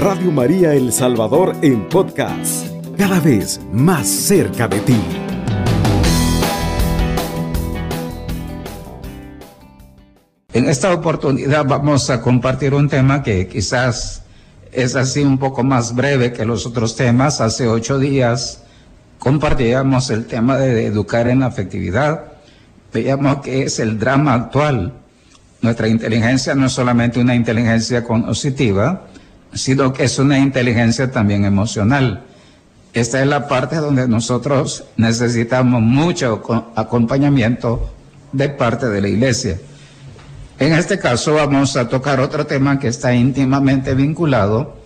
Radio María El Salvador en podcast, cada vez más cerca de ti. En esta oportunidad vamos a compartir un tema que quizás es así un poco más breve que los otros temas. Hace ocho días compartíamos el tema de educar en afectividad. Veíamos que es el drama actual. Nuestra inteligencia no es solamente una inteligencia cognitiva, sino que es una inteligencia también emocional. Esta es la parte donde nosotros necesitamos mucho acompañamiento de parte de la iglesia. En este caso vamos a tocar otro tema que está íntimamente vinculado,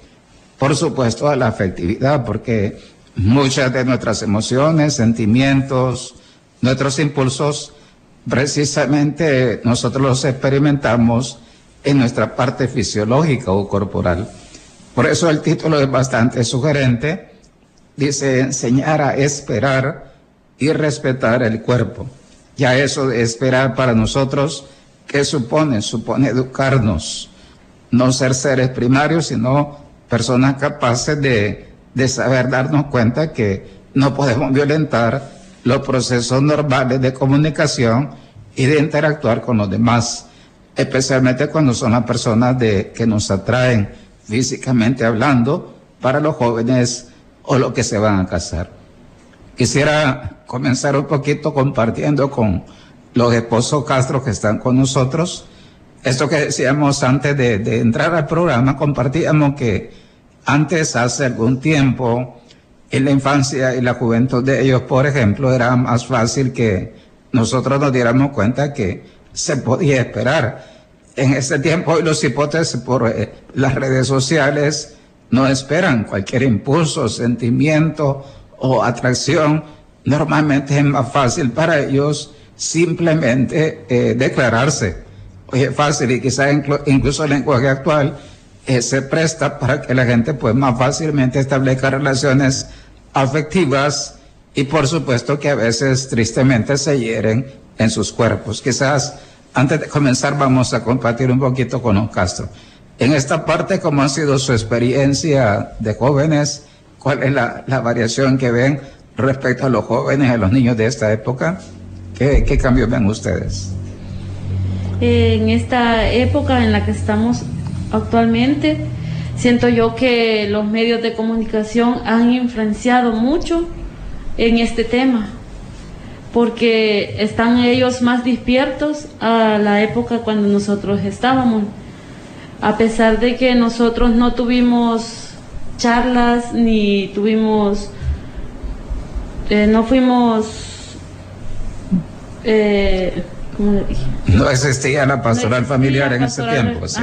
por supuesto, a la afectividad, porque muchas de nuestras emociones, sentimientos, nuestros impulsos, precisamente nosotros los experimentamos en nuestra parte fisiológica o corporal. Por eso el título es bastante sugerente. Dice enseñar a esperar y respetar el cuerpo. Ya eso de esperar para nosotros ¿Qué supone? Supone educarnos, no ser seres primarios, sino personas capaces de, de saber darnos cuenta que no podemos violentar los procesos normales de comunicación y de interactuar con los demás, especialmente cuando son las personas de, que nos atraen físicamente hablando para los jóvenes o los que se van a casar. Quisiera comenzar un poquito compartiendo con los esposos Castro que están con nosotros. Esto que decíamos antes de, entrar al programa, compartíamos que antes, hace algún tiempo, en la infancia y la juventud de ellos, por ejemplo, era más fácil que nosotros nos diéramos cuenta que se podía esperar. En ese tiempo, los hipótesis por eh, las redes sociales no esperan cualquier impulso, sentimiento o atracción. Normalmente es más fácil para ellos simplemente eh, declararse. Oye, fácil y quizás incluso el lenguaje actual eh, se presta para que la gente pues más fácilmente establezca relaciones afectivas y por supuesto que a veces tristemente se hieren en sus cuerpos. Quizás antes de comenzar vamos a compartir un poquito con don Castro. En esta parte, ¿cómo ha sido su experiencia de jóvenes? ¿Cuál es la, la variación que ven respecto a los jóvenes, a los niños de esta época? ¿Qué, qué cambios ven ustedes? En esta época en la que estamos actualmente, siento yo que los medios de comunicación han influenciado mucho en este tema, porque están ellos más despiertos a la época cuando nosotros estábamos. A pesar de que nosotros no tuvimos charlas ni tuvimos, eh, no fuimos eh, No existía la pastoral familiar en ese tiempo, sí.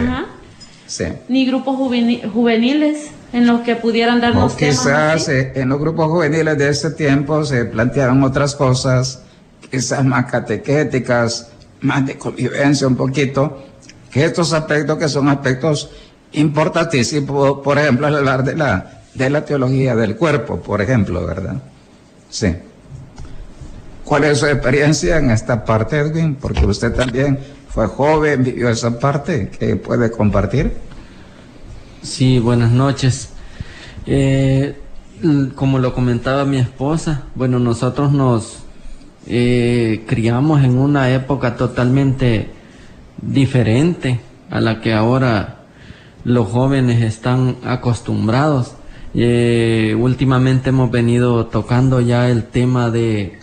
Ni grupos juveniles en los que pudieran darnos o quizás eh, en los grupos juveniles de ese tiempo se plantearon otras cosas, quizás más catequéticas, más de convivencia un poquito, que estos aspectos que son aspectos importantísimos, por ejemplo, hablar de la, de la teología del cuerpo, por ejemplo, ¿verdad? Sí. ¿Cuál es su experiencia en esta parte, Edwin? Porque usted también fue joven, vivió esa parte, ¿qué puede compartir? Sí, buenas noches. Eh, como lo comentaba mi esposa, bueno, nosotros nos eh, criamos en una época totalmente diferente a la que ahora los jóvenes están acostumbrados. Eh, últimamente hemos venido tocando ya el tema de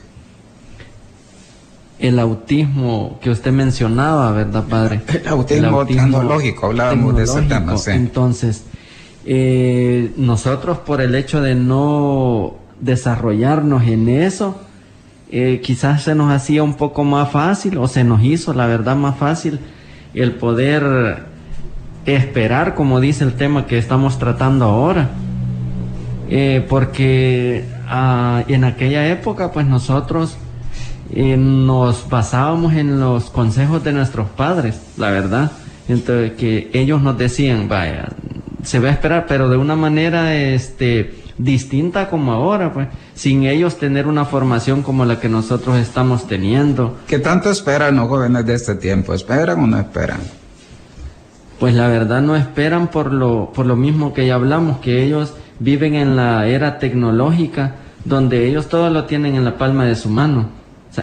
el autismo que usted mencionaba, ¿verdad, padre? El autismo, tecnológico, hablábamos de ese tema, Entonces, eh, nosotros por el hecho de no desarrollarnos en eso, eh, quizás se nos hacía un poco más fácil, o se nos hizo, la verdad, más fácil el poder esperar, como dice el tema que estamos tratando ahora. Eh, porque ah, en aquella época, pues nosotros nos basábamos en los consejos de nuestros padres, la verdad. Entonces, que ellos nos decían, vaya, se va a esperar, pero de una manera este, distinta como ahora, pues, sin ellos tener una formación como la que nosotros estamos teniendo. ¿Qué tanto esperan los jóvenes de este tiempo? ¿Esperan o no esperan? pues la verdad no esperan por lo, por lo mismo que ya hablamos, que ellos viven en la era tecnológica, donde ellos todo lo tienen en la palma de su mano.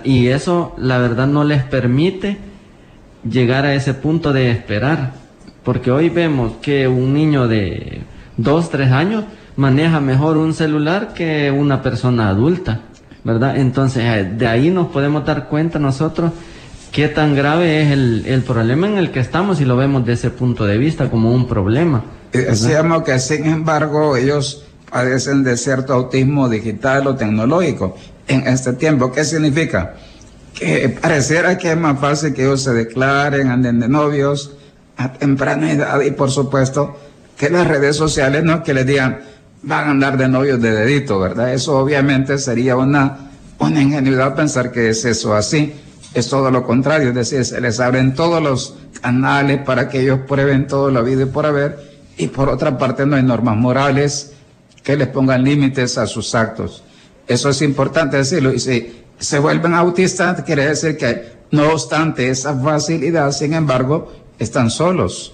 Y eso la verdad no les permite llegar a ese punto de esperar. Porque hoy vemos que un niño de dos, tres años maneja mejor un celular que una persona adulta, ¿verdad? Entonces, eh, de ahí nos podemos dar cuenta nosotros qué tan grave es el, problema en el que estamos y lo vemos desde ese punto de vista como un problema. Decíamos que, sin embargo, ellos padecen de cierto autismo digital o tecnológico en este tiempo. ¿Qué significa? Que pareciera que es más fácil que ellos se declaren, anden de novios a temprana edad y, por supuesto, que las redes sociales no que les digan van a andar de novios de dedito, ¿verdad? Eso obviamente sería una, una ingenuidad pensar que es eso así. Es todo lo contrario, es decir, se les abren todos los canales para que ellos prueben todo la vida y por haber, y por otra parte no hay normas morales que les pongan límites a sus actos. Eso es importante decirlo. Y si se vuelven autistas, quiere decir que no obstante esa facilidad, sin embargo, están solos.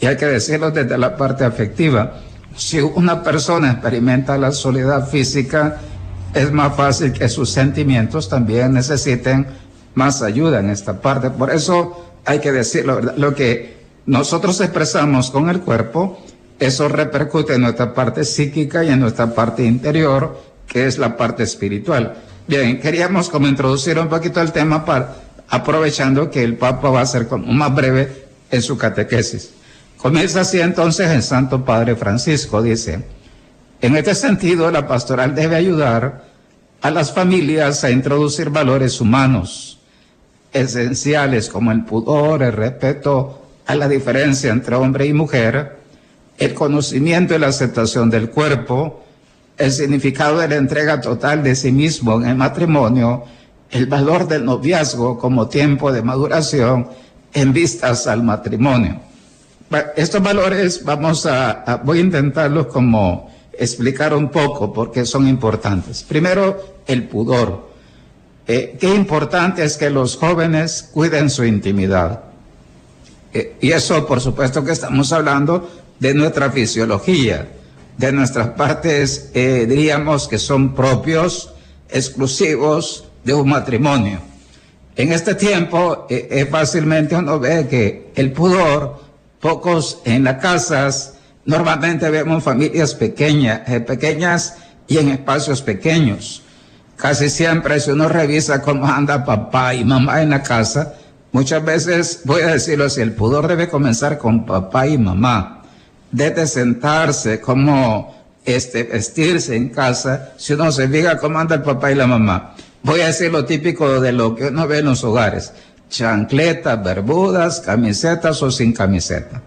Y hay que decirlo desde la parte afectiva si una persona experimenta la soledad física, es más fácil que sus sentimientos también necesiten más ayuda en esta parte. Por eso hay que decirlo, lo que nosotros expresamos con el cuerpo, eso repercute en nuestra parte psíquica y en nuestra parte interior, que es la parte espiritual. Bien, queríamos como introducir un poquito el tema para, aprovechando que el Papa va a ser como más breve en su catequesis. Comienza así entonces el Santo Padre Francisco, dice, en este sentido la pastoral debe ayudar a las familias a introducir valores humanos esenciales como el pudor, el respeto a la diferencia entre hombre y mujer, el conocimiento y la aceptación del cuerpo, el significado de la entrega total de sí mismo en el matrimonio, el valor del noviazgo como tiempo de maduración en vistas al matrimonio estos valores vamos a, voy a intentarlos como explicar un poco porque son importantes. Primero, el pudor. Eh, qué importante es que los jóvenes cuiden su intimidad. Eh, y eso, por supuesto, que estamos hablando de nuestra fisiología, de nuestras partes, eh, diríamos que son propios, exclusivos de un matrimonio. En este tiempo, fácilmente uno ve que el pudor pocos en las casas. Normalmente vemos familias pequeñas, eh, pequeñas y en espacios pequeños. Casi siempre si uno revisa cómo anda papá y mamá en la casa, muchas veces, voy a decirlo así, el pudor debe comenzar con papá y mamá. Desde sentarse, cómo este, vestirse en casa, si uno se fija cómo anda el papá y la mamá. Voy a decir lo típico de lo que uno ve en los hogares chancletas, bermudas, camisetas o sin camiseta.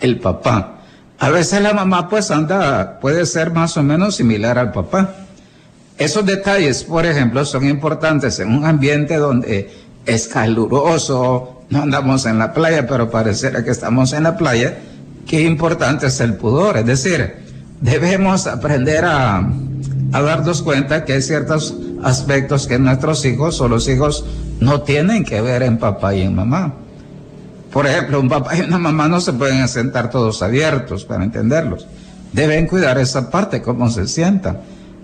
El papá. A veces la mamá pues anda, puede ser más o menos similar al papá. Esos detalles, por ejemplo, son importantes en un ambiente donde es caluroso, no andamos en la playa, pero pareciera que estamos en la playa. Qué importante es el pudor, es decir, debemos aprender a, a darnos cuenta que hay ciertos aspectos que nuestros hijos o los hijos no tienen que ver en papá y en mamá. Por ejemplo, un papá y una mamá no se pueden sentar todos abiertos para entenderlos. Deben cuidar esa parte, cómo se sientan.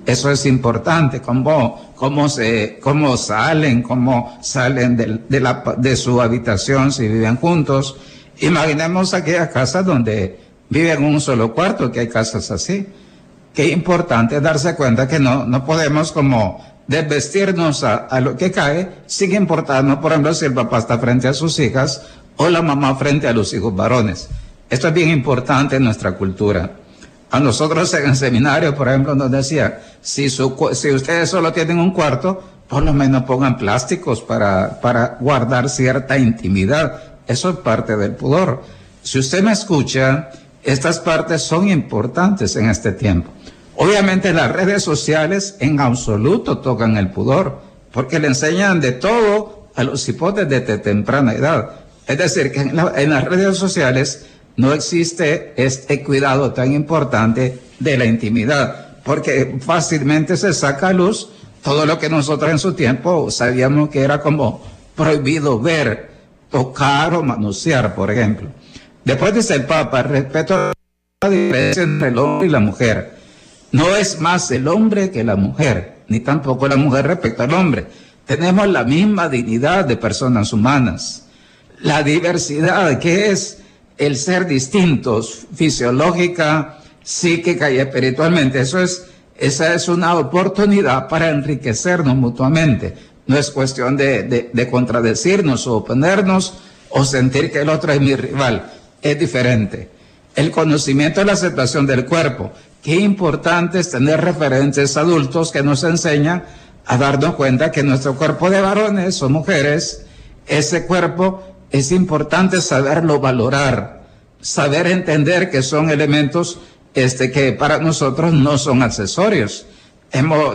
Eso es importante, cómo, cómo, se, cómo salen, cómo salen de, su habitación si viven juntos. Imaginemos aquellas casas donde viven en un solo cuarto, que hay casas así. Qué importante darse cuenta que no, no podemos como desvestirnos a, lo que cae, sin importarnos, por ejemplo, si el papá está frente a sus hijas o la mamá frente a los hijos varones. Esto es bien importante en nuestra cultura. A nosotros en el seminario, por ejemplo, nos decía, si, si ustedes solo tienen un cuarto, por lo menos pongan plásticos para, para guardar cierta intimidad. Eso es parte del pudor. Si usted me escucha, estas partes son importantes en este tiempo. Obviamente las redes sociales en absoluto tocan el pudor, porque le enseñan de todo a los hipotes desde temprana edad. Es decir, que en, las redes sociales no existe este cuidado tan importante de la intimidad, porque fácilmente se saca a luz todo lo que nosotros en su tiempo sabíamos que era como prohibido ver, tocar o manosear, por ejemplo. Después dice el Papa, respeto la diferencia entre el hombre y la mujer. No es más el hombre que la mujer, ni tampoco la mujer respecto al hombre. Tenemos la misma dignidad de personas humanas. La diversidad, que es el ser distintos fisiológica, psíquica y espiritualmente, eso es, esa es una oportunidad para enriquecernos mutuamente. No es cuestión de, de, de contradecirnos o oponernos o sentir que el otro es mi rival. Es diferente. El conocimiento y la aceptación del cuerpo. Qué importante es tener referentes adultos que nos enseñan a darnos cuenta que nuestro cuerpo de varones o mujeres, ese cuerpo es importante saberlo valorar, saber entender que son elementos este, que para nosotros no son accesorios.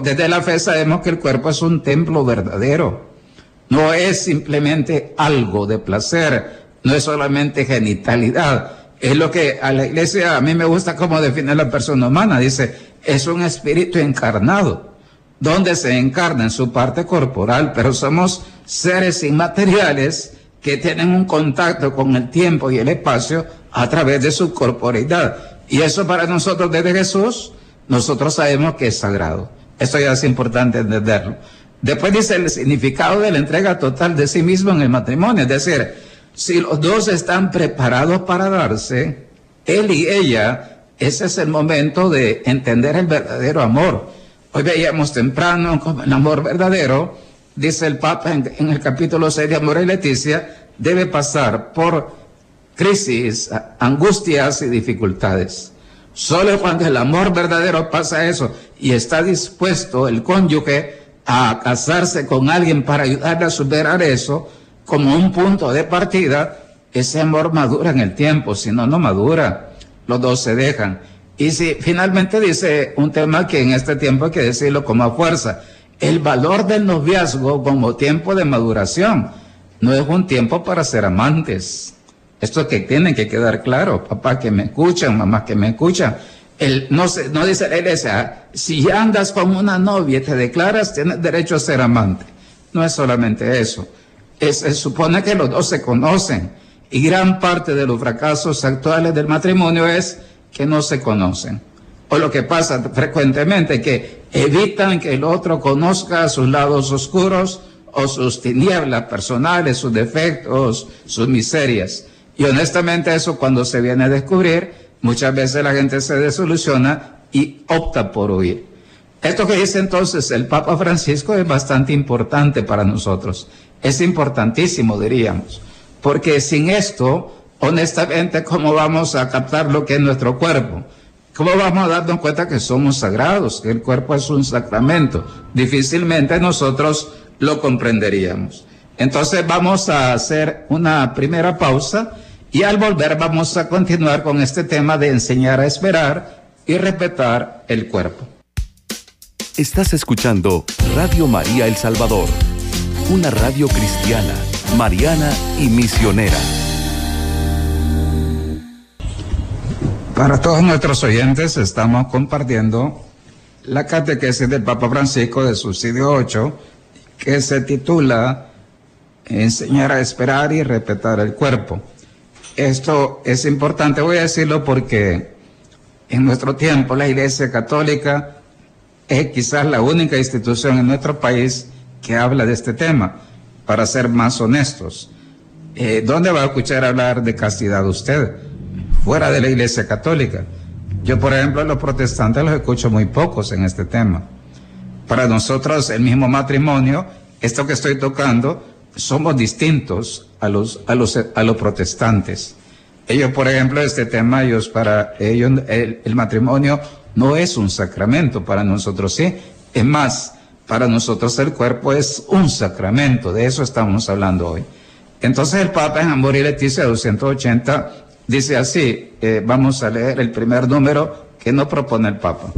Desde la fe sabemos que el cuerpo es un templo verdadero. No es simplemente algo de placer, no es solamente genitalidad. Es lo que a la iglesia, a mí me gusta cómo define la persona humana. Dice, es un espíritu encarnado, donde se encarna en su parte corporal, pero somos seres inmateriales que tienen un contacto con el tiempo y el espacio a través de su corporeidad. Y eso para nosotros desde Jesús, nosotros sabemos que es sagrado. Eso ya es importante entenderlo. Después dice el significado de la entrega total de sí mismo en el matrimonio. Es decir, si los dos están preparados para darse, él y ella, ese es el momento de entender el verdadero amor. Hoy veíamos temprano como el amor verdadero, dice el Papa en, en el capítulo 6 de Amor y Leticia, debe pasar por crisis, angustias y dificultades. Solo cuando el amor verdadero pasa eso y está dispuesto el cónyuge a casarse con alguien para ayudarle a superar eso como un punto de partida, ese amor madura en el tiempo, si no, no madura. Los dos se dejan. Y si finalmente dice un tema que en este tiempo hay que decirlo como a fuerza, el valor del noviazgo como tiempo de maduración no es un tiempo para ser amantes. Esto que tiene que quedar claro, papá que me escuchan, mamá que me escuchan. El, no, se, no dice la iglesia, si andas con una novia y te declaras, tienes derecho a ser amante. No es solamente eso. Es, se supone que los dos se conocen. Y gran parte de los fracasos actuales del matrimonio es que no se conocen. O lo que pasa frecuentemente, que evitan que el otro conozca sus lados oscuros o sus tinieblas personales, sus defectos, sus miserias. Y honestamente eso cuando se viene a descubrir, muchas veces la gente se desoluciona y opta por huir. Esto que dice entonces el Papa Francisco es bastante importante para nosotros. Es importantísimo, diríamos. Porque sin esto, honestamente, ¿cómo vamos a captar lo que es nuestro cuerpo? ¿Cómo vamos a darnos cuenta que somos sagrados, que el cuerpo es un sacramento? Difícilmente nosotros lo comprenderíamos. Entonces vamos a hacer una primera pausa y al volver vamos a continuar con este tema de enseñar a esperar y respetar el cuerpo. Estás escuchando Radio María El Salvador, una radio cristiana, mariana y misionera. Para todos nuestros oyentes estamos compartiendo la catequesis del Papa Francisco de Subsidio 8 que se titula Enseñar a esperar y respetar el cuerpo. Esto es importante, voy a decirlo porque en nuestro tiempo la Iglesia Católica es quizás la única institución en nuestro país que habla de este tema, para ser más honestos. Eh, ¿Dónde va a escuchar hablar de castidad usted? Fuera de la Iglesia Católica. Yo, por ejemplo, los protestantes los escucho muy pocos en este tema. Para nosotros, el mismo matrimonio, esto que estoy tocando, somos distintos a los, a los, a los protestantes. Ellos, por ejemplo, este tema, ellos, para ellos, el, matrimonio no es un sacramento, para nosotros sí. Es más, para nosotros el cuerpo es un sacramento, de eso estamos hablando hoy. Entonces el Papa en Amor y Leticia 280 dice así, eh, vamos a leer el primer número que no propone el Papa.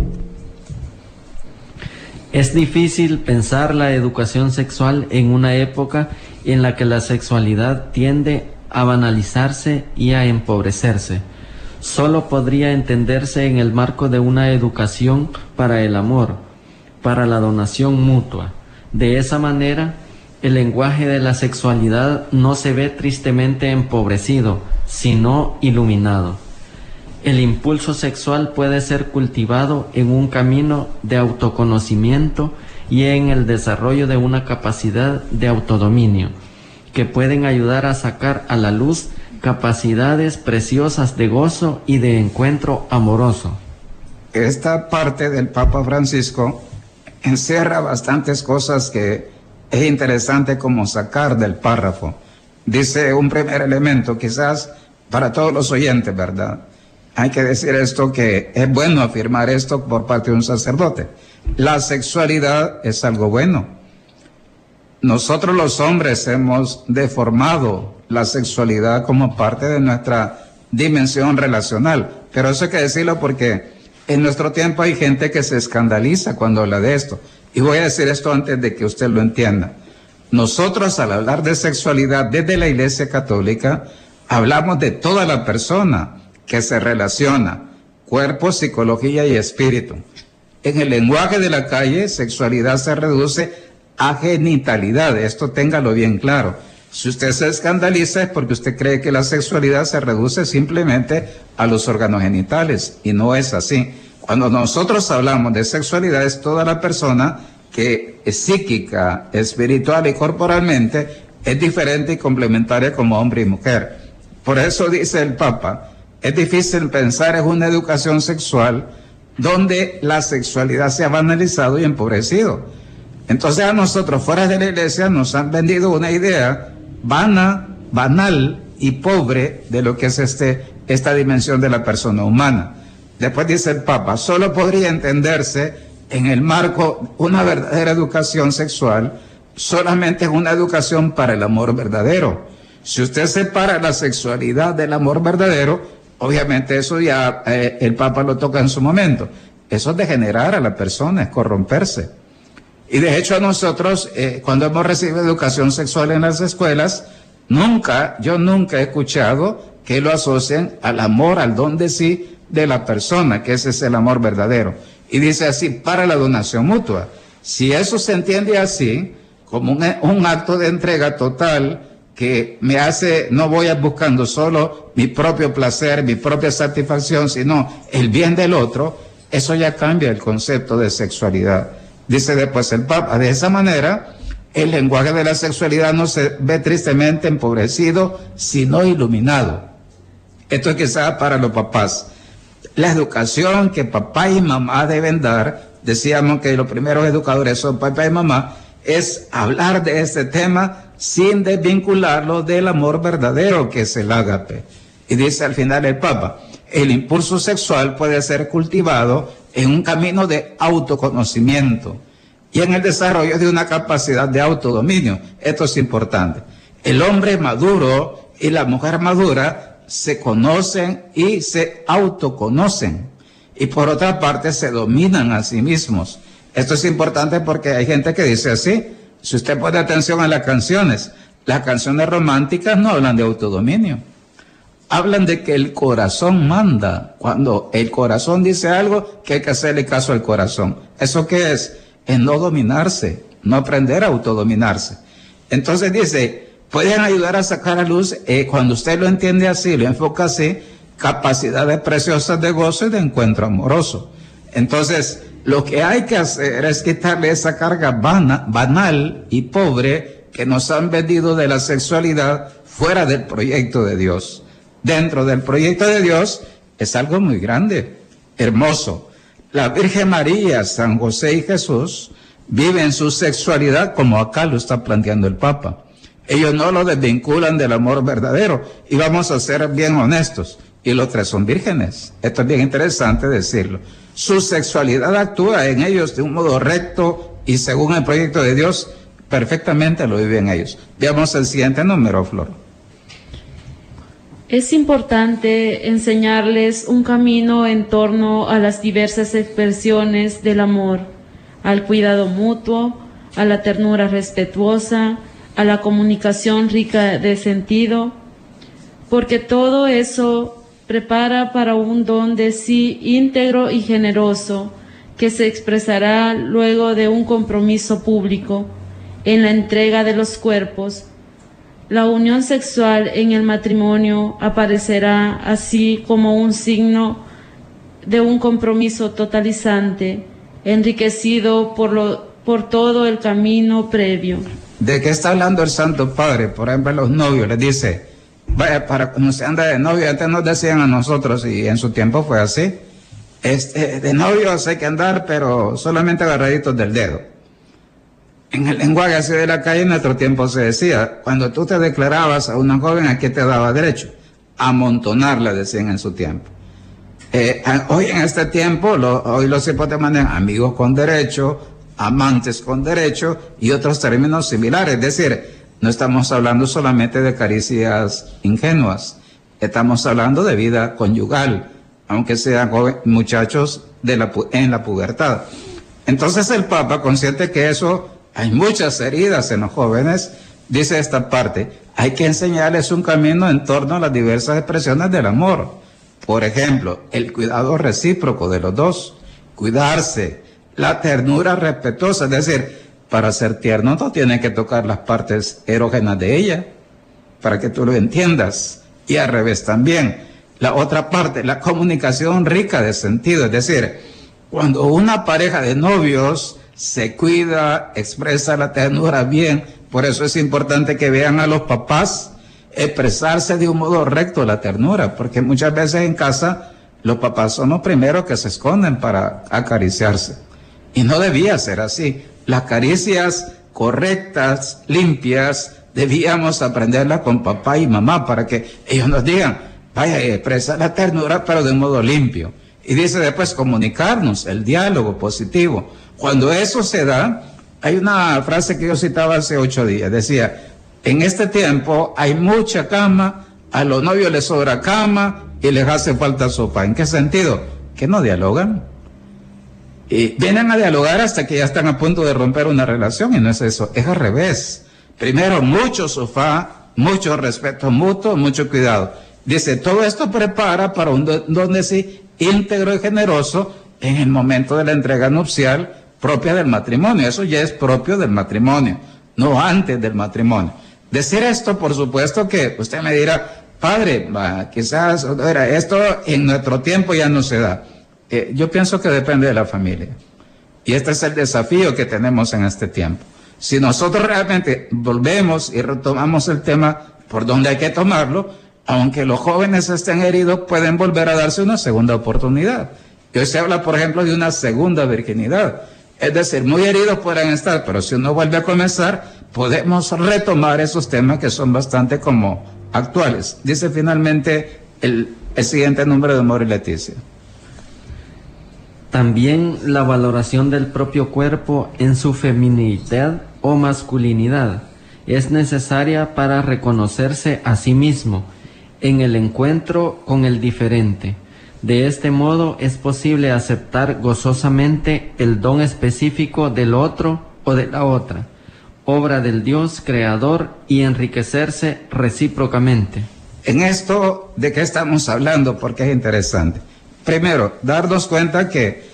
Es difícil pensar la educación sexual en una época en la que la sexualidad tiende a banalizarse y a empobrecerse. Solo podría entenderse en el marco de una educación para el amor, para la donación mutua. De esa manera, el lenguaje de la sexualidad no se ve tristemente empobrecido, sino iluminado. El impulso sexual puede ser cultivado en un camino de autoconocimiento y en el desarrollo de una capacidad de autodominio, que pueden ayudar a sacar a la luz capacidades preciosas de gozo y de encuentro amoroso. Esta parte del Papa Francisco encierra bastantes cosas que es interesante como sacar del párrafo. Dice un primer elemento, quizás para todos los oyentes, ¿verdad? Hay que decir esto que es bueno afirmar esto por parte de un sacerdote. La sexualidad es algo bueno. Nosotros los hombres hemos deformado la sexualidad como parte de nuestra dimensión relacional, pero eso hay que decirlo porque en nuestro tiempo hay gente que se escandaliza cuando habla de esto. Y voy a decir esto antes de que usted lo entienda. Nosotros al hablar de sexualidad desde la Iglesia Católica, hablamos de toda la persona, que se relaciona cuerpo, psicología y espíritu. En el lenguaje de la calle, sexualidad se reduce a genitalidad. Esto téngalo bien claro. Si usted se escandaliza es porque usted cree que la sexualidad se reduce simplemente a los órganos genitales y no es así. Cuando nosotros hablamos de sexualidad es toda la persona que es psíquica, espiritual y corporalmente es diferente y complementaria como hombre y mujer. Por eso dice el Papa, es difícil pensar en una educación sexual donde la sexualidad se ha banalizado y empobrecido. Entonces a nosotros fuera de la iglesia nos han vendido una idea vana, banal y pobre de lo que es este, esta dimensión de la persona humana. Después dice el Papa, solo podría entenderse en el marco una verdadera educación sexual, solamente es una educación para el amor verdadero. Si usted separa la sexualidad del amor verdadero, Obviamente eso ya eh, el Papa lo toca en su momento. Eso es degenerar a la persona, es corromperse. Y de hecho nosotros, eh, cuando hemos recibido educación sexual en las escuelas, nunca, yo nunca he escuchado que lo asocien al amor, al don de sí de la persona, que ese es el amor verdadero. Y dice así, para la donación mutua. Si eso se entiende así, como un acto de entrega total, que me hace, no voy buscando solo mi propio placer, mi propia satisfacción, sino el bien del otro, eso ya cambia el concepto de sexualidad. Dice después el Papa, de esa manera, el lenguaje de la sexualidad no se ve tristemente empobrecido, sino iluminado. Esto es quizás para los papás. La educación que papá y mamá deben dar, decíamos que los primeros educadores son papá y mamá, es hablar de este tema sin desvincularlo del amor verdadero que es el ágape. Y dice al final el Papa, el impulso sexual puede ser cultivado en un camino de autoconocimiento y en el desarrollo de una capacidad de autodominio. Esto es importante. El hombre maduro y la mujer madura se conocen y se autoconocen. Y por otra parte se dominan a sí mismos. Esto es importante porque hay gente que dice así, si usted pone atención a las canciones, las canciones románticas no hablan de autodominio. Hablan de que el corazón manda. Cuando el corazón dice algo, que hay que hacerle caso al corazón. ¿Eso qué es? En no dominarse, no aprender a autodominarse. Entonces dice, pueden ayudar a sacar a luz, eh, cuando usted lo entiende así, lo enfoca así, capacidades preciosas de gozo y de encuentro amoroso. Entonces, lo que hay que hacer es quitarle esa carga banal y pobre que nos han vendido de la sexualidad fuera del proyecto de Dios. Dentro del proyecto de Dios es algo muy grande, hermoso. La Virgen María, San José y Jesús viven su sexualidad como acá lo está planteando el Papa. Ellos no lo desvinculan del amor verdadero. Y vamos a ser bien honestos. Y los tres son vírgenes. Esto es bien interesante decirlo su sexualidad actúa en ellos de un modo recto y según el proyecto de Dios, perfectamente lo viven ellos. Veamos el siguiente número, Flor. Es importante enseñarles un camino en torno a las diversas expresiones del amor, al cuidado mutuo, a la ternura respetuosa, a la comunicación rica de sentido, porque todo eso prepara para un don de sí íntegro y generoso que se expresará luego de un compromiso público en la entrega de los cuerpos, La unión sexual en el matrimonio aparecerá así como un signo de un compromiso totalizante, enriquecido por, lo, por todo el camino previo. ¿De qué está hablando el Santo Padre? Por ejemplo, los novios les dice, vaya, para cuando se anda de novio, antes nos decían a nosotros, y en su tiempo fue así, este, de novios hay que andar, pero solamente agarraditos del dedo. En el lenguaje así de la calle en nuestro tiempo se decía, cuando tú te declarabas a una joven, ¿a qué te daba derecho? Amontonarla, decían en su tiempo. Eh, hoy en este tiempo, hoy los hijos te mandan amigos con derecho, amantes con derecho y otros términos similares. Es decir, no estamos hablando solamente de caricias ingenuas, estamos hablando de vida conyugal, aunque sean muchachos en la pubertad. Entonces el Papa, consciente que eso hay muchas heridas en los jóvenes, dice esta parte, hay que enseñarles un camino en torno a las diversas expresiones del amor. Por ejemplo, el cuidado recíproco de los dos, cuidarse, la ternura respetuosa, es decir, para ser tierno no tiene que tocar las partes erógenas de ella, para que tú lo entiendas, y al revés también. La otra parte, la comunicación rica de sentido, es decir, cuando una pareja de novios se cuida, expresa la ternura bien. Por eso es importante que vean a los papás expresarse de un modo recto la ternura, porque muchas veces en casa los papás son los primeros que se esconden para acariciarse. Y no debía ser así. Las caricias correctas, limpias, debíamos aprenderlas con papá y mamá para que ellos nos digan, vaya, expresa la ternura, pero de modo limpio. Y dice después comunicarnos, el diálogo positivo. Cuando eso se da, hay una frase que yo citaba hace ocho días, decía, en este tiempo hay mucha cama, a los novios les sobra cama y les hace falta sopa. ¿En qué sentido? Que no dialogan. Y vienen a dialogar hasta que ya están a punto de romper una relación y no es eso, es al revés. Primero, mucho sofá, mucho respeto mutuo, mucho cuidado. Dice, todo esto prepara para un donde sí íntegro y generoso en el momento de la entrega nupcial propia del matrimonio. Eso ya es propio del matrimonio, no antes del matrimonio. Decir esto, por supuesto que usted me dirá, padre, quizás esto en nuestro tiempo ya no se da. Eh, yo pienso que depende de la familia. Y este es el desafío que tenemos en este tiempo. Si nosotros realmente volvemos y retomamos el tema por donde hay que tomarlo, aunque los jóvenes estén heridos, pueden volver a darse una segunda oportunidad. Y hoy se habla, por ejemplo, de una segunda virginidad. Es decir, muy heridos pueden estar, pero si uno vuelve a comenzar, podemos retomar esos temas que son bastante como actuales. Dice finalmente el, siguiente número de Mori Leticia. También la valoración del propio cuerpo en su feminidad o masculinidad es necesaria para reconocerse a sí mismo en el encuentro con el diferente de este modo es posible aceptar gozosamente el don específico del otro o de la otra, obra del Dios creador y enriquecerse recíprocamente. En esto, ¿de qué estamos hablando? Porque es interesante. Primero, darnos cuenta que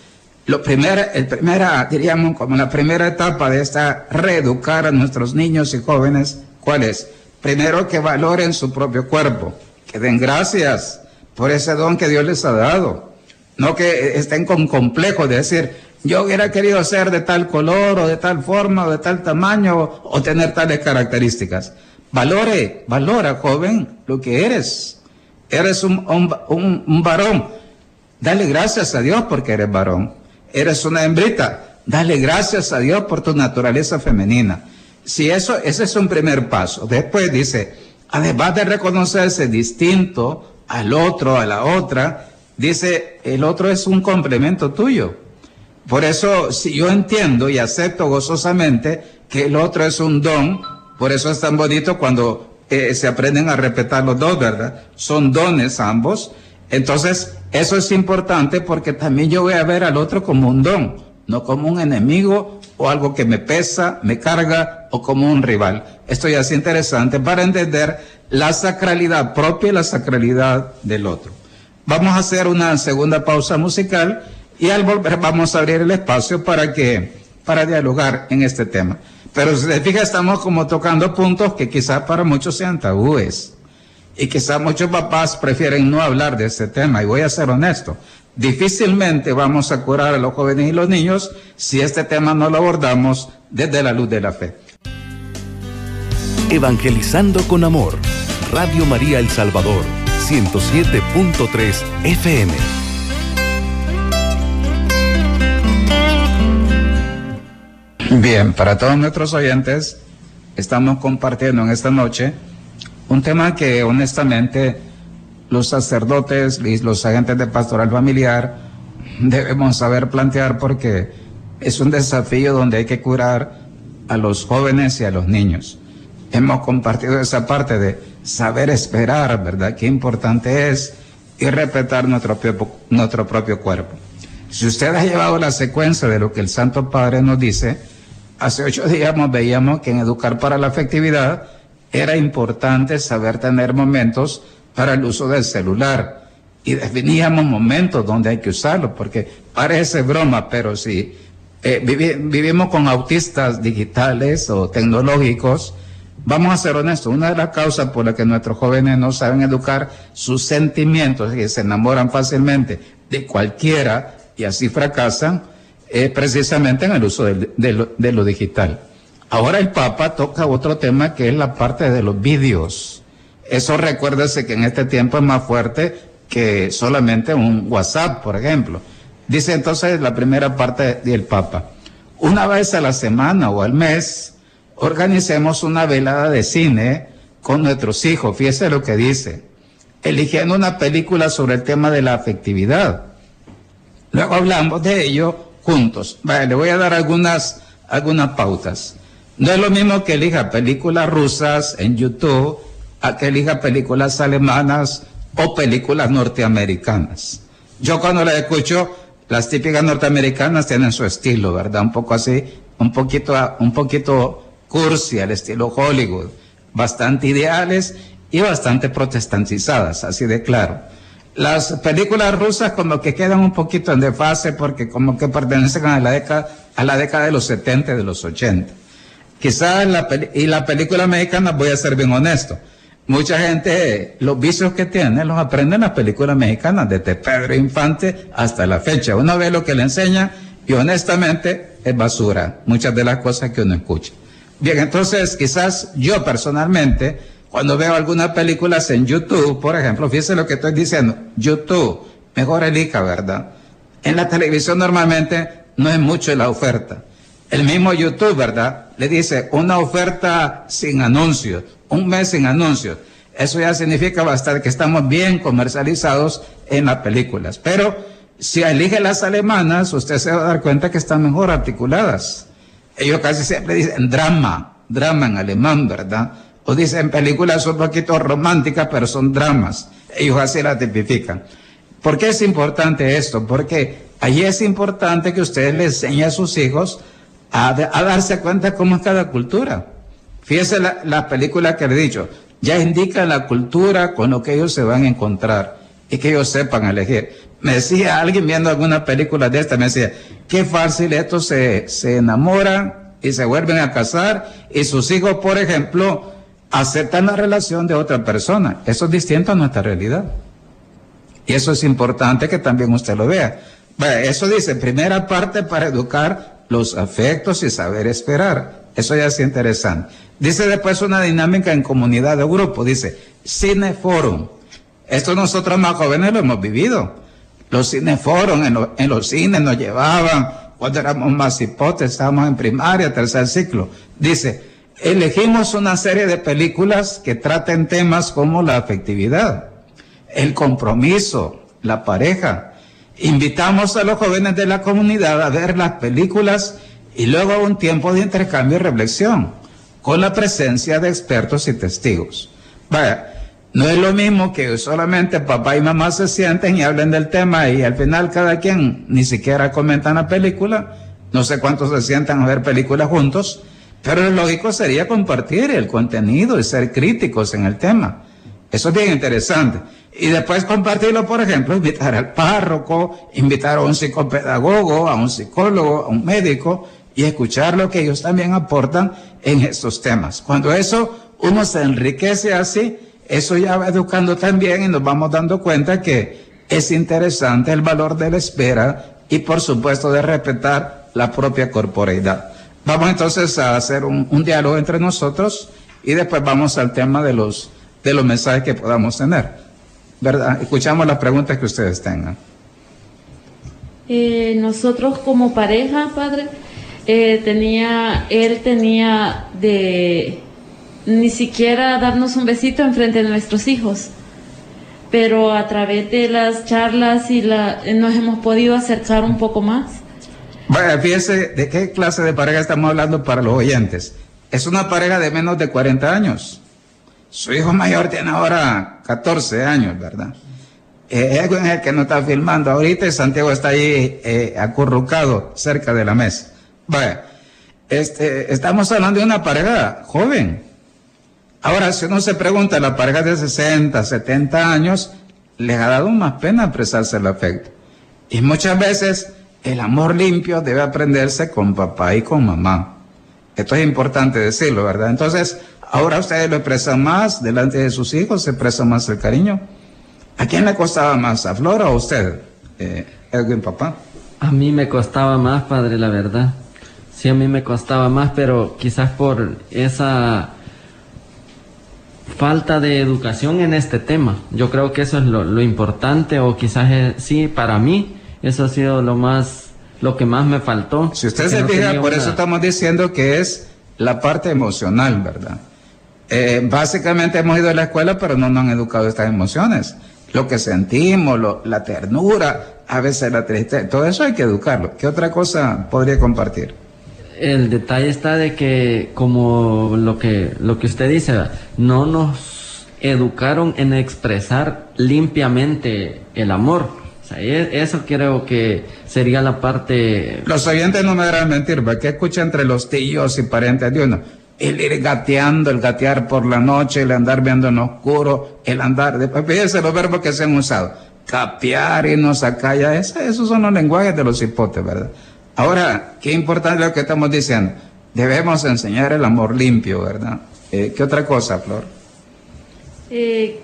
lo primero, el primera, diríamos, como la primera etapa de esta reeducar a nuestros niños y jóvenes, ¿cuál es? Primero que valoren su propio cuerpo, que den gracias, por ese don que Dios les ha dado. No que estén con complejo de decir, yo hubiera querido ser de tal color o de tal forma o de tal tamaño o, tener tales características. Valore, valora, joven, lo que eres. Eres un, un, varón. Dale gracias a Dios porque eres varón. Eres una hembrita. Dale gracias a Dios por tu naturaleza femenina. Si eso, ese es un primer paso. Después dice, además de reconocerse distinto, al otro, a la otra, dice, el otro es un complemento tuyo. Por eso, si yo entiendo y acepto gozosamente que el otro es un don, por eso es tan bonito cuando eh, se aprenden a respetar los dos, ¿verdad? Son dones ambos. Entonces, eso es importante porque también yo voy a ver al otro como un don, no como un enemigo o algo que me pesa, me carga o como un rival. Esto ya es interesante para entender la sacralidad propia y la sacralidad del otro. Vamos a hacer una segunda pausa musical y al volver vamos a abrir el espacio para que para dialogar en este tema. Pero si se fija, estamos como tocando puntos que quizás para muchos sean tabúes. Y quizás muchos papás prefieren no hablar de este tema. Y voy a ser honesto. Difícilmente vamos a curar a los jóvenes y los niños si este tema no lo abordamos desde la luz de la fe. Evangelizando con amor. Radio María El Salvador, 107.3 FM. Bien, para todos nuestros oyentes, estamos compartiendo en esta noche un tema que honestamente los sacerdotes y los agentes de pastoral familiar debemos saber plantear porque es un desafío donde hay que curar a los jóvenes y a los niños. Hemos compartido esa parte de saber esperar, ¿verdad? Qué importante es y respetar nuestro nuestro propio cuerpo. Si usted ha llevado la secuencia de lo que el Santo Padre nos dice, Hace ocho días veíamos que en Educar para la Afectividad era importante saber tener momentos para el uso del celular. Y definíamos momentos donde hay que usarlo, porque parece broma, pero si eh, vivimos con autistas digitales o tecnológicos, vamos a ser honestos, una de las causas por las que nuestros jóvenes no saben educar sus sentimientos y se enamoran fácilmente de cualquiera y así fracasan, es precisamente en el uso de, lo, digital. Ahora el Papa toca otro tema que es la parte de los vídeos. Eso recuérdese que en este tiempo es más fuerte que solamente un WhatsApp, por ejemplo. Dice entonces la primera parte del Papa, una vez a la semana o al mes, organicemos una velada de cine con nuestros hijos. Fíjese lo que dice, eligiendo una película sobre el tema de la afectividad. Luego hablamos de ello juntos. Vale, le voy a dar algunas, algunas pautas. No es lo mismo que elija películas rusas en YouTube a que elija películas alemanas o películas norteamericanas. Yo cuando la escucho, las típicas norteamericanas tienen su estilo, ¿verdad? Un poco así, un poquito, un poquito cursi al estilo Hollywood, bastante ideales y bastante protestantizadas, así de claro las películas rusas como que quedan un poquito en desfase porque como que pertenecen a la década, a la década de los 70 y de los 80. Quizás la, y la película mexicana, voy a ser bien honesto, mucha gente, los vicios que tiene, los aprende en las películas mexicanas, desde Pedro Infante hasta la fecha. Uno ve lo que le enseña y honestamente es basura, muchas de las cosas que uno escucha. Bien, entonces quizás yo personalmente, cuando veo algunas películas en YouTube, por ejemplo, fíjese lo que estoy diciendo, YouTube, mejor elija, ¿verdad? En la televisión normalmente no es mucho la oferta. El mismo YouTube, ¿verdad? Le dice una oferta sin anuncios, un mes sin anuncios. Eso ya significa bastante que estamos bien comercializados en las películas. Pero si elige las alemanas, usted se va a dar cuenta que están mejor articuladas. Ellos casi siempre dicen drama, drama en alemán, ¿verdad? o dicen películas un poquito románticas, pero son dramas. Ellos así la tipifican. ¿Por qué es importante esto? Porque allí es importante que ustedes les enseñen a sus hijos a, darse cuenta cómo es cada cultura. Fíjese la, la, película que le he dicho, ya indica la cultura con lo que ellos se van a encontrar y que ellos sepan elegir. Me decía alguien viendo alguna película de esta, me decía, qué fácil estos se, se enamoran y se vuelven a casar y sus hijos, por ejemplo, aceptan la relación de otra persona. Eso es distinto a nuestra realidad. Y eso es importante que también usted lo vea. eso dice, primera parte para educar los afectos y saber esperar. Eso ya es interesante. Dice después una dinámica en comunidad de grupo. Dice, cineforum. Esto nosotros más jóvenes lo hemos vivido. Los cineforum en, en los cines nos llevaban cuando éramos más hipotes, estábamos en primaria, tercer ciclo. Dice, elegimos una serie de películas que traten temas como la afectividad, el compromiso, la pareja. Invitamos a los jóvenes de la comunidad a ver las películas y luego un tiempo de intercambio y reflexión con la presencia de expertos y testigos. Vaya, no es lo mismo que solamente papá y mamá se sienten y hablen del tema y al final cada quien ni siquiera comenta la película. No sé cuántos se sientan a ver películas juntos pero lo lógico sería compartir el contenido y ser críticos en el tema. Eso es bien interesante. Y después compartirlo, por ejemplo, invitar al párroco, invitar a un psicopedagogo, a un psicólogo, a un médico, y escuchar lo que ellos también aportan en estos temas. Cuando eso uno se enriquece así, eso ya va educando también y nos vamos dando cuenta que es interesante el valor de la espera y por supuesto de respetar la propia corporeidad. Vamos entonces a hacer un, un diálogo entre nosotros y después vamos al tema de los, de los mensajes que podamos tener. ¿Verdad? Escuchamos las preguntas que ustedes tengan. Eh, nosotros como pareja, padre, eh, tenía, él tenía de ni siquiera darnos un besito en frente de nuestros hijos, pero a través de las charlas y la, nos hemos podido acercar un poco más. Bueno, fíjese de qué clase de pareja estamos hablando para los oyentes. Es una pareja de menos de 40 años. Su hijo mayor tiene ahora 14 años, ¿verdad? Eh, el que nos está filmando ahorita y Santiago está ahí eh, acurrucado cerca de la mesa. Vaya, este, estamos hablando de una pareja joven. Ahora, si uno se pregunta, la pareja de 60, 70 años, les ha dado más pena expresarse el afecto. Y muchas veces el amor limpio debe aprenderse con papá y con mamá. Esto es importante decirlo, ¿verdad? Entonces, ahora ustedes lo expresan más delante de sus hijos, se expresa más el cariño. ¿A quién le costaba más, a Flora o a usted, eh, Edwin, papá? A mí me costaba más, padre, la verdad. Sí, a mí me costaba más, pero quizás por esa falta de educación en este tema. Yo creo que eso es lo, importante, o quizás sí, para mí, eso ha sido lo más, lo que más me faltó. Si usted se fija, por eso estamos diciendo que es la parte emocional, ¿verdad? Eh, básicamente hemos ido a la escuela, pero no nos han educado estas emociones. Lo que sentimos, la ternura, a veces la tristeza, todo eso hay que educarlo. ¿Qué otra cosa podría compartir? el detalle está de que como lo que lo que usted dice no nos educaron en expresar limpiamente el amor o sea, e, eso creo que sería la parte los oyentes no me deberán mentir ¿qué escucha entre los tíos y parientes de uno el ir gateando, el gatear por la noche, el andar viendo en oscuro, el andar, después fíjense los verbos que se han usado, capear, irnos acá, ya, esos son los lenguajes de los hipotes, ¿verdad? Ahora, qué importante lo que estamos diciendo. Debemos enseñar el amor limpio, ¿verdad? Eh, ¿Qué otra cosa, Flor? Eh,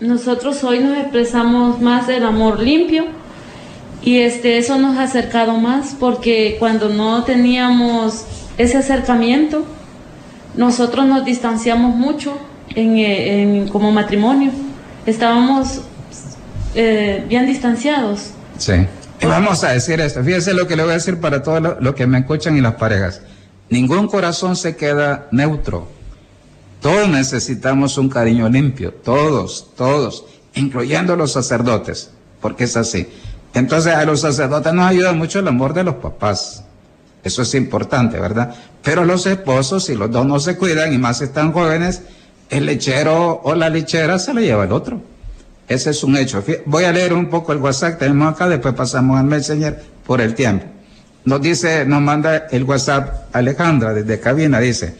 nosotros hoy nos expresamos más del amor limpio y este, eso nos ha acercado más porque cuando no teníamos ese acercamiento, nosotros nos distanciamos mucho en, eh, como matrimonio. Estábamos bien distanciados. Sí. Vamos a decir esto. Fíjense lo que le voy a decir para todos los lo que me escuchan y las parejas. Ningún corazón se queda neutro. Todos necesitamos un cariño limpio. Todos, todos, incluyendo los sacerdotes, porque es así. Entonces a los sacerdotes nos ayuda mucho el amor de los papás. Eso es importante, ¿verdad? Pero los esposos, si los dos no se cuidan y más están jóvenes, el lechero o la lechera se le lleva el otro. Ese es un hecho. Voy a leer un poco el WhatsApp tenemos acá, después pasamos al Messenger por el tiempo. Nos dice, nos manda el WhatsApp Alejandra desde cabina, dice,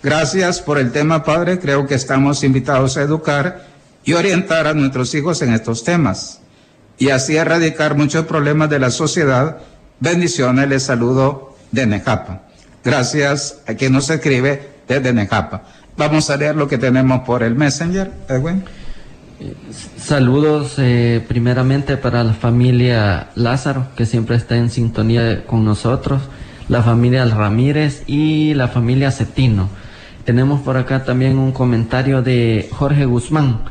gracias por el tema, padre, creo que estamos invitados a educar y orientar a nuestros hijos en estos temas y así erradicar muchos problemas de la sociedad. Bendiciones, les saludo de Nejapa. Gracias a quien nos escribe desde Nejapa. Vamos a leer lo que tenemos por el Messenger, Edwin. Saludos eh, primeramente para la familia Lázaro, que siempre está en sintonía con nosotros, la familia Ramírez y la familia Cetino. Tenemos por acá también un comentario de Jorge Guzmán.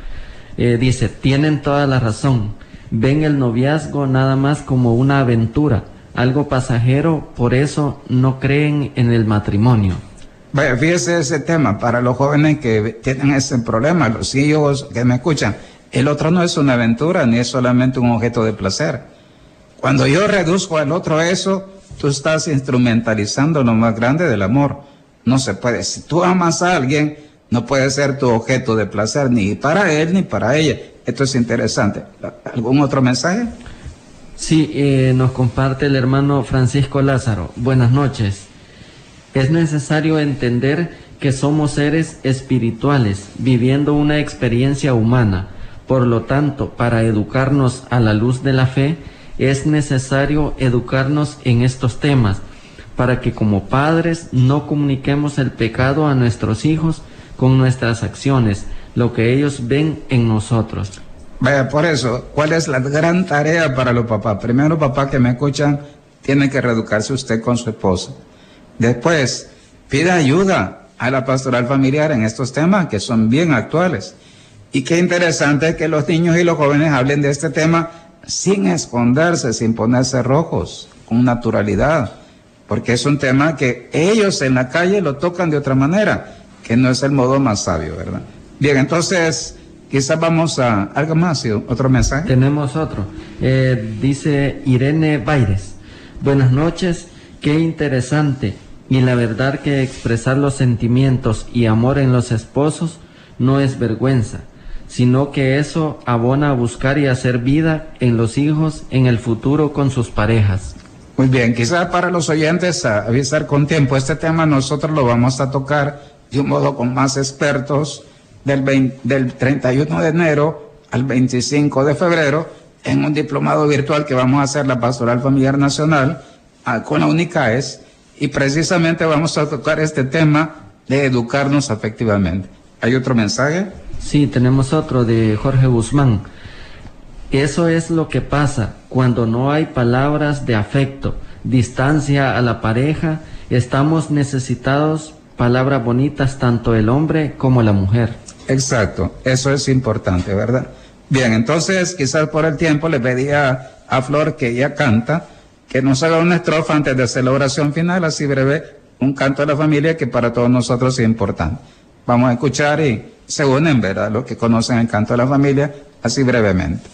Eh, dice, tienen toda la razón. Ven el noviazgo nada más como una aventura, algo pasajero, por eso no creen en el matrimonio. Vaya, fíjese ese tema para los jóvenes que tienen ese problema, los hijos que me escuchan. El otro no es una aventura ni es solamente un objeto de placer. Cuando yo reduzco al otro eso, tú estás instrumentalizando lo más grande del amor. No se puede. Si tú amas a alguien, no puede ser tu objeto de placer ni para él ni para ella. Esto es interesante. ¿Algún otro mensaje? Sí, eh, nos comparte el hermano Francisco Lázaro. Buenas noches. Es necesario entender que somos seres espirituales viviendo una experiencia humana. Por lo tanto, para educarnos a la luz de la fe, es necesario educarnos en estos temas, para que como padres no comuniquemos el pecado a nuestros hijos con nuestras acciones, lo que ellos ven en nosotros. Vaya, por eso, ¿cuál es la gran tarea para los papás? Primero, papás que me escuchan, tienen que reeducarse usted con su esposa. Después, pida ayuda a la pastoral familiar en estos temas que son bien actuales. Y qué interesante que los niños y los jóvenes hablen de este tema sin esconderse, sin ponerse rojos, con naturalidad, porque es un tema que ellos en la calle lo tocan de otra manera, que no es el modo más sabio, ¿verdad? Bien, entonces, quizás vamos a algo más, otro mensaje. Tenemos otro. Eh, dice Irene Baires. Buenas noches, qué interesante. Y la verdad que expresar los sentimientos y amor en los esposos no es vergüenza sino que eso abona a buscar y hacer vida en los hijos en el futuro con sus parejas. Muy bien, quizás para los oyentes avisar con tiempo, este tema nosotros lo vamos a tocar de un modo con más expertos del, del 31 de enero al 25 de febrero en un diplomado virtual que vamos a hacer la Pastoral Familiar Nacional ah, con la UNICAES y precisamente vamos a tocar este tema de educarnos afectivamente. ¿Hay otro mensaje? Sí, tenemos otro de Jorge Guzmán. Eso es lo que pasa cuando no hay palabras de afecto, distancia a la pareja, estamos necesitados palabras bonitas tanto el hombre como la mujer. Exacto, eso es importante, ¿verdad? Bien, entonces quizás por el tiempo le pedía a Flor que ella canta, que nos haga una estrofa antes de hacer la oración final, así breve, un canto de la familia que para todos nosotros es importante. Vamos a escuchar y se unen, ¿verdad? Los que conocen el canto de la familia, así brevemente.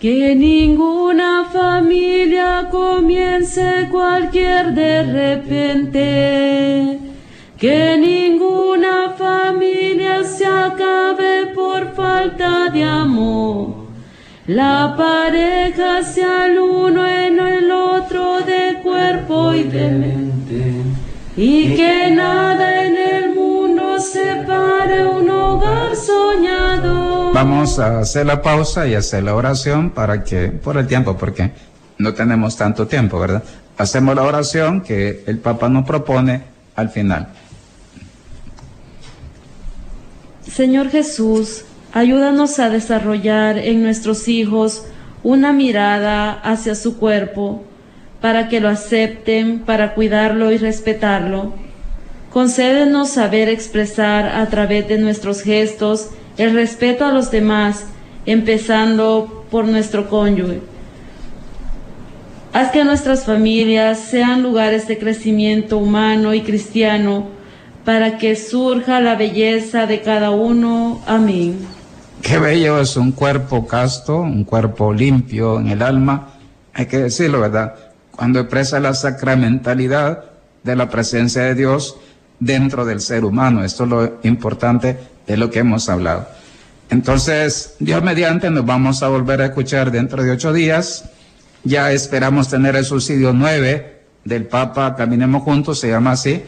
Que ninguna familia comience cualquier de repente. Que ninguna familia se acabe por falta de amor. La pareja sea el uno en el otro de cuerpo y de mente. Y que nada en el separe un hogar soñado. Vamos a hacer la pausa y hacer la oración para que, por el tiempo, porque no tenemos tanto tiempo, ¿verdad? Hacemos la oración que el Papa nos propone al final. Señor Jesús, ayúdanos a desarrollar en nuestros hijos una mirada hacia su cuerpo, para que lo acepten, para cuidarlo y respetarlo Concédenos saber expresar a través de nuestros gestos el respeto a los demás, empezando por nuestro cónyuge. Haz que nuestras familias sean lugares de crecimiento humano y cristiano para que surja la belleza de cada uno. Amén. Qué bello es un cuerpo casto, un cuerpo limpio en el alma. Hay que decirlo, ¿verdad? Cuando expresa la sacramentalidad de la presencia de Dios, dentro del ser humano. Esto es lo importante de lo que hemos hablado. Entonces, Dios mediante, nos vamos a volver a escuchar dentro de ocho días. Ya esperamos tener el subsidio nueve del Papa Caminemos Juntos, se llama así,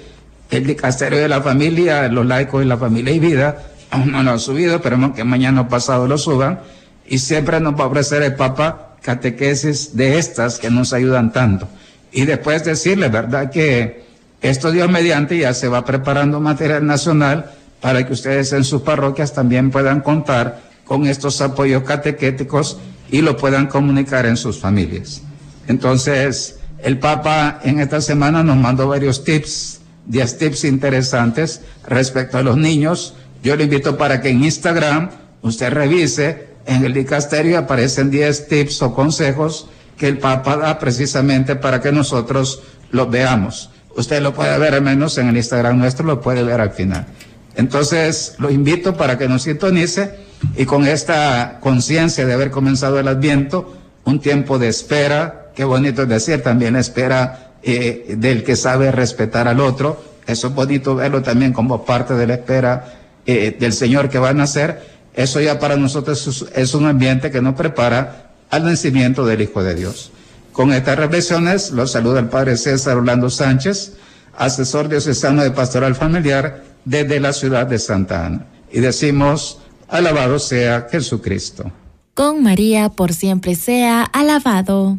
el dicasterio de la familia, los laicos y la familia y vida. Aún no lo ha subido, esperemos que mañana o pasado lo suban. Y siempre nos va a ofrecer el Papa catequesis de estas que nos ayudan tanto. Y después decirle, ¿verdad? Que esto Dios mediante ya se va preparando material nacional para que ustedes en sus parroquias también puedan contar con estos apoyos catequéticos y lo puedan comunicar en sus familias. Entonces, el Papa en esta semana nos mandó varios tips, 10 tips interesantes respecto a los niños. Yo le invito para que en Instagram usted revise, en el dicasterio aparecen 10 tips o consejos que el Papa da precisamente para que nosotros los veamos. Usted lo puede ver al menos en el Instagram nuestro, lo puede ver al final. Entonces, lo invito para que nos sintonice y con esta conciencia de haber comenzado el Adviento, un tiempo de espera, qué bonito es decir, también espera eh, del que sabe respetar al otro. Eso es bonito verlo también como parte de la espera eh, del Señor que va a nacer. Eso ya para nosotros es un ambiente que nos prepara al nacimiento del Hijo de Dios. Con estas reflexiones los saluda el Padre César Orlando Sánchez, asesor diocesano de Pastoral Familiar desde la ciudad de Santa Ana. Y decimos, alabado sea Jesucristo. Con María por siempre sea alabado.